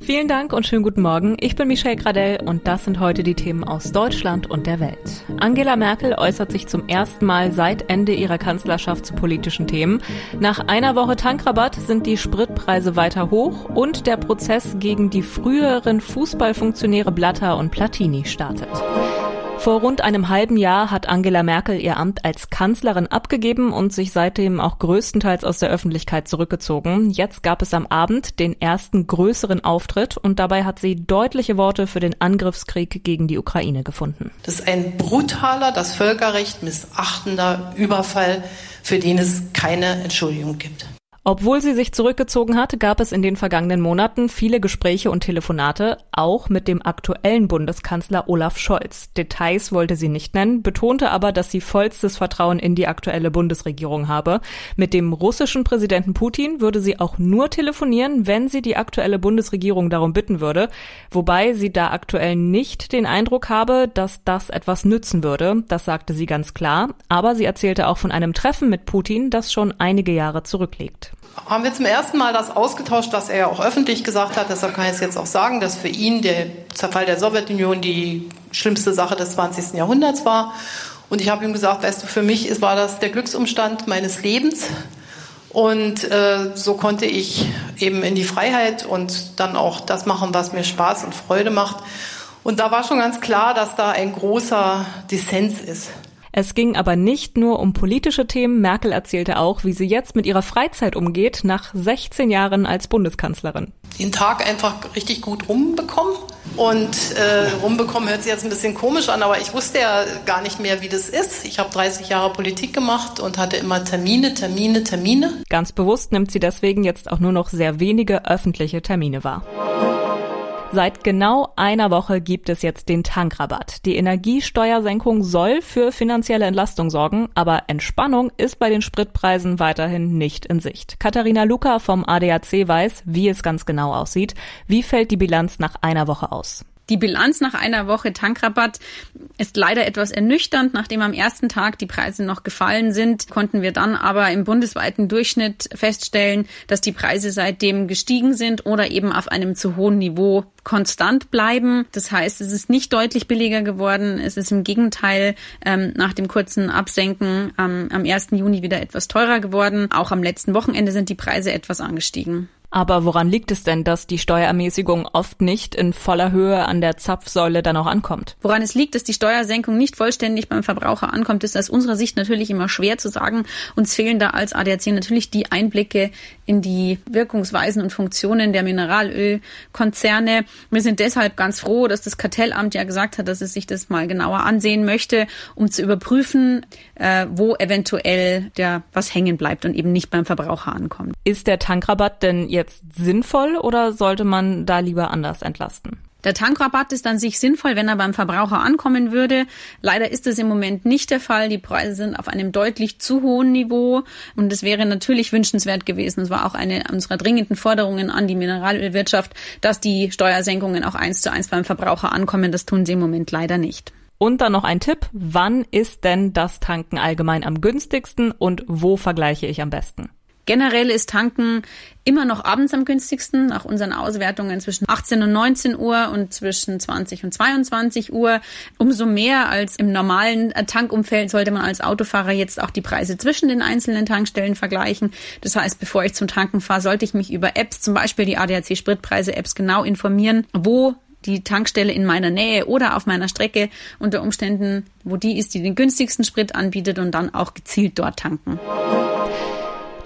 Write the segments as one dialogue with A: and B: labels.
A: Vielen Dank und schönen guten Morgen. Ich bin Michelle Gradell und das sind heute die Themen aus Deutschland und der Welt. Angela Merkel äußert sich zum ersten Mal seit Ende ihrer Kanzlerschaft zu politischen Themen. Nach einer Woche Tankrabatt sind die Spritpreise weiter hoch und der Prozess gegen die früheren Fußballfunktionäre Blatter und Platini startet. Vor rund einem halben Jahr hat Angela Merkel ihr Amt als Kanzlerin abgegeben und sich seitdem auch größtenteils aus der Öffentlichkeit zurückgezogen. Jetzt gab es am Abend den ersten größeren Auftritt und dabei hat sie deutliche Worte für den Angriffskrieg gegen die Ukraine gefunden.
B: Das ist ein brutaler, das Völkerrecht missachtender Überfall, für den es keine Entschuldigung gibt.
A: Obwohl sie sich zurückgezogen hat, gab es in den vergangenen Monaten viele Gespräche und Telefonate, auch mit dem aktuellen Bundeskanzler Olaf Scholz. Details wollte sie nicht nennen, betonte aber, dass sie vollstes Vertrauen in die aktuelle Bundesregierung habe. Mit dem russischen Präsidenten Putin würde sie auch nur telefonieren, wenn sie die aktuelle Bundesregierung darum bitten würde, wobei sie da aktuell nicht den Eindruck habe, dass das etwas nützen würde. Das sagte sie ganz klar, aber sie erzählte auch von einem Treffen mit Putin, das schon einige Jahre zurückliegt
B: haben wir zum ersten Mal das ausgetauscht, was er ja auch öffentlich gesagt hat. Deshalb kann ich es jetzt auch sagen, dass für ihn der Zerfall der Sowjetunion die schlimmste Sache des 20. Jahrhunderts war. Und ich habe ihm gesagt, weißt du, für mich war das der Glücksumstand meines Lebens. Und äh, so konnte ich eben in die Freiheit und dann auch das machen, was mir Spaß und Freude macht. Und da war schon ganz klar, dass da ein großer Dissens ist.
A: Es ging aber nicht nur um politische Themen. Merkel erzählte auch, wie sie jetzt mit ihrer Freizeit umgeht, nach 16 Jahren als Bundeskanzlerin.
B: Den Tag einfach richtig gut rumbekommen. Und äh, rumbekommen hört sich jetzt ein bisschen komisch an, aber ich wusste ja gar nicht mehr, wie das ist. Ich habe 30 Jahre Politik gemacht und hatte immer Termine, Termine, Termine.
A: Ganz bewusst nimmt sie deswegen jetzt auch nur noch sehr wenige öffentliche Termine wahr. Seit genau einer Woche gibt es jetzt den Tankrabatt. Die Energiesteuersenkung soll für finanzielle Entlastung sorgen, aber Entspannung ist bei den Spritpreisen weiterhin nicht in Sicht. Katharina Luca vom ADAC weiß, wie es ganz genau aussieht. Wie fällt die Bilanz nach einer Woche aus?
C: Die Bilanz nach einer Woche Tankrabatt ist leider etwas ernüchternd. Nachdem am ersten Tag die Preise noch gefallen sind, konnten wir dann aber im bundesweiten Durchschnitt feststellen, dass die Preise seitdem gestiegen sind oder eben auf einem zu hohen Niveau konstant bleiben. Das heißt, es ist nicht deutlich billiger geworden. Es ist im Gegenteil ähm, nach dem kurzen Absenken ähm, am 1. Juni wieder etwas teurer geworden. Auch am letzten Wochenende sind die Preise etwas angestiegen.
A: Aber woran liegt es denn, dass die Steuerermäßigung oft nicht in voller Höhe an der Zapfsäule dann auch ankommt?
C: Woran es liegt, dass die Steuersenkung nicht vollständig beim Verbraucher ankommt, ist aus unserer Sicht natürlich immer schwer zu sagen. Uns fehlen da als ADAC natürlich die Einblicke in die Wirkungsweisen und Funktionen der Mineralölkonzerne. Wir sind deshalb ganz froh, dass das Kartellamt ja gesagt hat, dass es sich das mal genauer ansehen möchte, um zu überprüfen, äh, wo eventuell der was hängen bleibt und eben nicht beim Verbraucher ankommt.
A: Ist der Tankrabatt denn jetzt sinnvoll oder sollte man da lieber anders entlasten?
C: Der Tankrabatt ist an sich sinnvoll, wenn er beim Verbraucher ankommen würde. Leider ist es im Moment nicht der Fall. Die Preise sind auf einem deutlich zu hohen Niveau und es wäre natürlich wünschenswert gewesen. Es war auch eine unserer dringenden Forderungen an die Mineralölwirtschaft, dass die Steuersenkungen auch eins zu eins beim Verbraucher ankommen. Das tun sie im Moment leider nicht.
A: Und dann noch ein Tipp. Wann ist denn das Tanken allgemein am günstigsten und wo vergleiche ich am besten?
C: Generell ist Tanken immer noch abends am günstigsten, nach unseren Auswertungen zwischen 18 und 19 Uhr und zwischen 20 und 22 Uhr. Umso mehr als im normalen Tankumfeld sollte man als Autofahrer jetzt auch die Preise zwischen den einzelnen Tankstellen vergleichen. Das heißt, bevor ich zum Tanken fahre, sollte ich mich über Apps, zum Beispiel die ADAC Spritpreise Apps genau informieren, wo die Tankstelle in meiner Nähe oder auf meiner Strecke unter Umständen, wo die ist, die den günstigsten Sprit anbietet und dann auch gezielt dort tanken.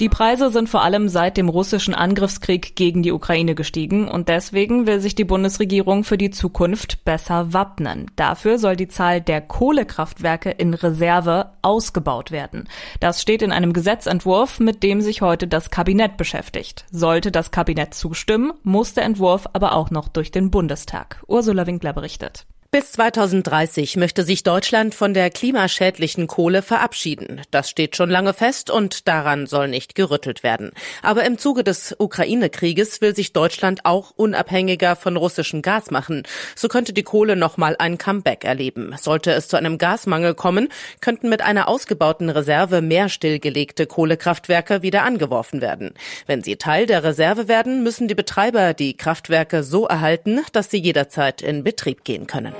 A: Die Preise sind vor allem seit dem russischen Angriffskrieg gegen die Ukraine gestiegen und deswegen will sich die Bundesregierung für die Zukunft besser wappnen. Dafür soll die Zahl der Kohlekraftwerke in Reserve ausgebaut werden. Das steht in einem Gesetzentwurf, mit dem sich heute das Kabinett beschäftigt. Sollte das Kabinett zustimmen, muss der Entwurf aber auch noch durch den Bundestag. Ursula Winkler berichtet. Bis 2030 möchte sich Deutschland von der klimaschädlichen Kohle verabschieden. Das steht schon lange fest und daran soll nicht gerüttelt werden. Aber im Zuge des Ukraine-Krieges will sich Deutschland auch unabhängiger von russischem Gas machen. So könnte die Kohle nochmal ein Comeback erleben. Sollte es zu einem Gasmangel kommen, könnten mit einer ausgebauten Reserve mehr stillgelegte Kohlekraftwerke wieder angeworfen werden. Wenn sie Teil der Reserve werden, müssen die Betreiber die Kraftwerke so erhalten, dass sie jederzeit in Betrieb gehen können.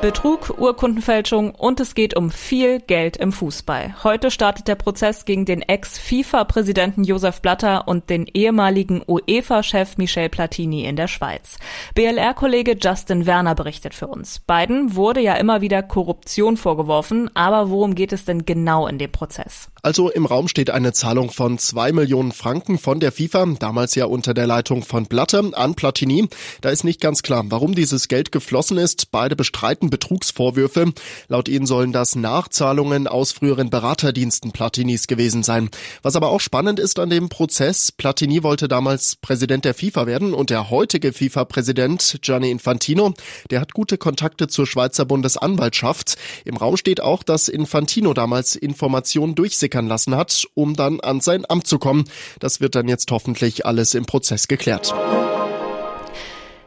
A: Betrug, Urkundenfälschung und es geht um viel Geld im Fußball. Heute startet der Prozess gegen den Ex-FIFA-Präsidenten Josef Blatter und den ehemaligen UEFA-Chef Michel Platini in der Schweiz. BLR-Kollege Justin Werner berichtet für uns. Beiden wurde ja immer wieder Korruption vorgeworfen, aber worum geht es denn genau in dem Prozess?
D: Also im Raum steht eine Zahlung von zwei Millionen Franken von der FIFA, damals ja unter der Leitung von Blatter, an Platini. Da ist nicht ganz klar, warum dieses Geld geflossen ist. Beide bestreiten Betrugsvorwürfe. Laut ihnen sollen das Nachzahlungen aus früheren Beraterdiensten Platinis gewesen sein. Was aber auch spannend ist an dem Prozess, Platini wollte damals Präsident der FIFA werden und der heutige FIFA-Präsident Gianni Infantino, der hat gute Kontakte zur Schweizer Bundesanwaltschaft. Im Raum steht auch, dass Infantino damals Informationen durchsickern lassen hat, um dann an sein Amt zu kommen. Das wird dann jetzt hoffentlich alles im Prozess geklärt.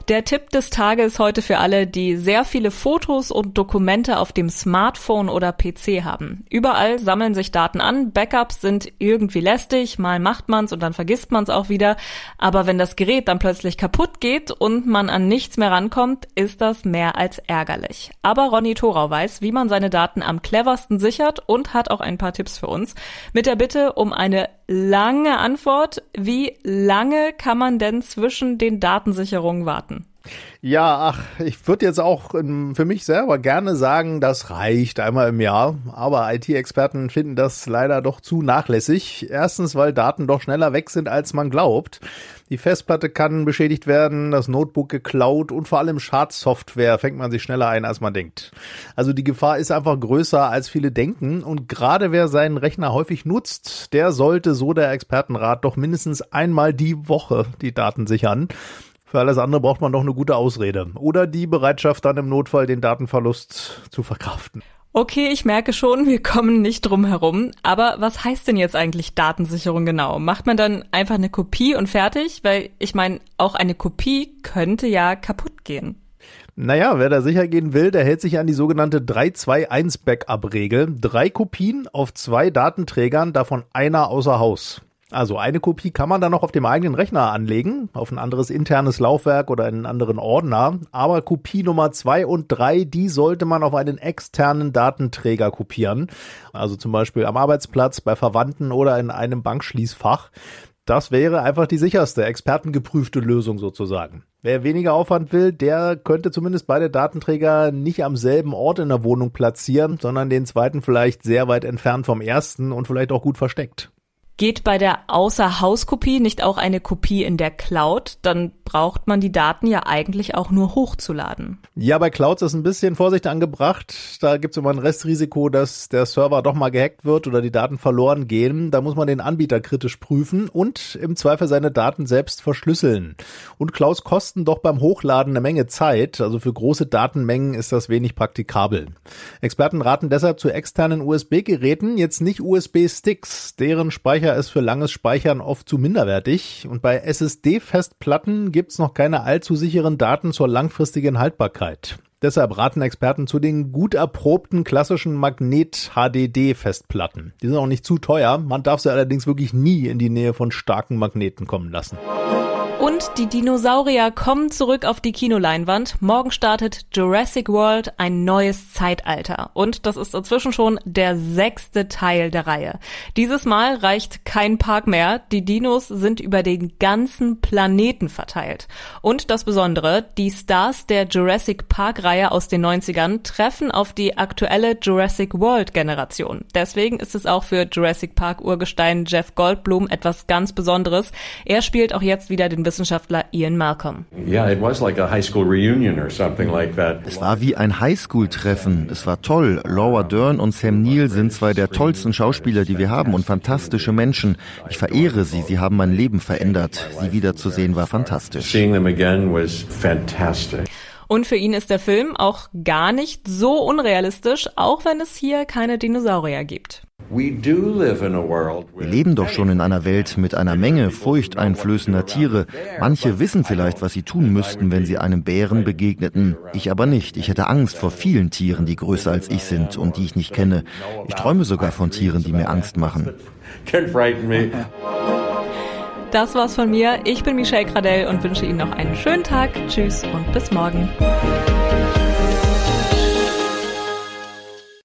A: Der Tipp des Tages heute für alle, die sehr viele Fotos und Dokumente auf dem Smartphone oder PC haben. Überall sammeln sich Daten an, Backups sind irgendwie lästig, mal macht man's und dann vergisst man's auch wieder. Aber wenn das Gerät dann plötzlich kaputt geht und man an nichts mehr rankommt, ist das mehr als ärgerlich. Aber Ronny Thorau weiß, wie man seine Daten am cleversten sichert und hat auch ein paar Tipps für uns. Mit der Bitte um eine lange Antwort. Wie lange kann man denn zwischen den Datensicherungen warten?
E: Ja, ach, ich würde jetzt auch ähm, für mich selber gerne sagen, das reicht einmal im Jahr. Aber IT-Experten finden das leider doch zu nachlässig. Erstens, weil Daten doch schneller weg sind, als man glaubt. Die Festplatte kann beschädigt werden, das Notebook geklaut und vor allem Schadsoftware fängt man sich schneller ein, als man denkt. Also die Gefahr ist einfach größer, als viele denken. Und gerade wer seinen Rechner häufig nutzt, der sollte, so der Expertenrat, doch mindestens einmal die Woche die Daten sichern. Für alles andere braucht man doch eine gute Ausrede. Oder die Bereitschaft, dann im Notfall den Datenverlust zu verkraften.
A: Okay, ich merke schon, wir kommen nicht drum herum. Aber was heißt denn jetzt eigentlich Datensicherung genau? Macht man dann einfach eine Kopie und fertig? Weil ich meine, auch eine Kopie könnte ja kaputt gehen.
E: Naja, wer da sicher gehen will, der hält sich an die sogenannte 3-2-1-Backup-Regel. Drei Kopien auf zwei Datenträgern, davon einer außer Haus. Also eine Kopie kann man dann noch auf dem eigenen Rechner anlegen, auf ein anderes internes Laufwerk oder einen anderen Ordner. Aber Kopie Nummer zwei und drei, die sollte man auf einen externen Datenträger kopieren. Also zum Beispiel am Arbeitsplatz, bei Verwandten oder in einem Bankschließfach. Das wäre einfach die sicherste, expertengeprüfte Lösung sozusagen. Wer weniger Aufwand will, der könnte zumindest beide Datenträger nicht am selben Ort in der Wohnung platzieren, sondern den zweiten vielleicht sehr weit entfernt vom ersten und vielleicht auch gut versteckt.
A: Geht bei der Außerhauskopie nicht auch eine Kopie in der Cloud? Dann braucht man die Daten ja eigentlich auch nur hochzuladen.
E: Ja, bei Clouds ist ein bisschen Vorsicht angebracht. Da gibt es immer ein Restrisiko, dass der Server doch mal gehackt wird oder die Daten verloren gehen. Da muss man den Anbieter kritisch prüfen und im Zweifel seine Daten selbst verschlüsseln. Und Clouds kosten doch beim Hochladen eine Menge Zeit. Also für große Datenmengen ist das wenig praktikabel. Experten raten deshalb zu externen USB-Geräten, jetzt nicht USB-Sticks. Deren Speicher Speicher ist für langes Speichern oft zu minderwertig und bei SSD-Festplatten gibt's noch keine allzu sicheren Daten zur langfristigen Haltbarkeit. Deshalb raten Experten zu den gut erprobten klassischen Magnet-HDD-Festplatten. Die sind auch nicht zu teuer, man darf sie allerdings wirklich nie in die Nähe von starken Magneten kommen lassen.
A: Und die Dinosaurier kommen zurück auf die Kinoleinwand. Morgen startet Jurassic World ein neues Zeitalter. Und das ist inzwischen schon der sechste Teil der Reihe. Dieses Mal reicht kein Park mehr. Die Dinos sind über den ganzen Planeten verteilt. Und das Besondere, die Stars der Jurassic Park Reihe aus den 90ern treffen auf die aktuelle Jurassic World Generation. Deswegen ist es auch für Jurassic Park Urgestein Jeff Goldblum etwas ganz Besonderes. Er spielt auch jetzt wieder den Wissenschaftler Ian Malcolm. Es
F: war wie ein Highschool-Treffen. Es war toll. Laura Dern und Sam Neill sind zwei der tollsten Schauspieler, die wir haben und fantastische Menschen. Ich verehre sie. Sie haben mein Leben verändert. Sie wiederzusehen war fantastisch.
A: Und für ihn ist der Film auch gar nicht so unrealistisch, auch wenn es hier keine Dinosaurier gibt.
F: Wir leben doch schon in einer Welt mit einer Menge furchteinflößender Tiere. Manche wissen vielleicht, was sie tun müssten, wenn sie einem Bären begegneten. Ich aber nicht. Ich hätte Angst vor vielen Tieren, die größer als ich sind und die ich nicht kenne. Ich träume sogar von Tieren, die mir Angst machen.
A: Das war's von mir. Ich bin Michelle Gradell und wünsche Ihnen noch einen schönen Tag. Tschüss und bis morgen.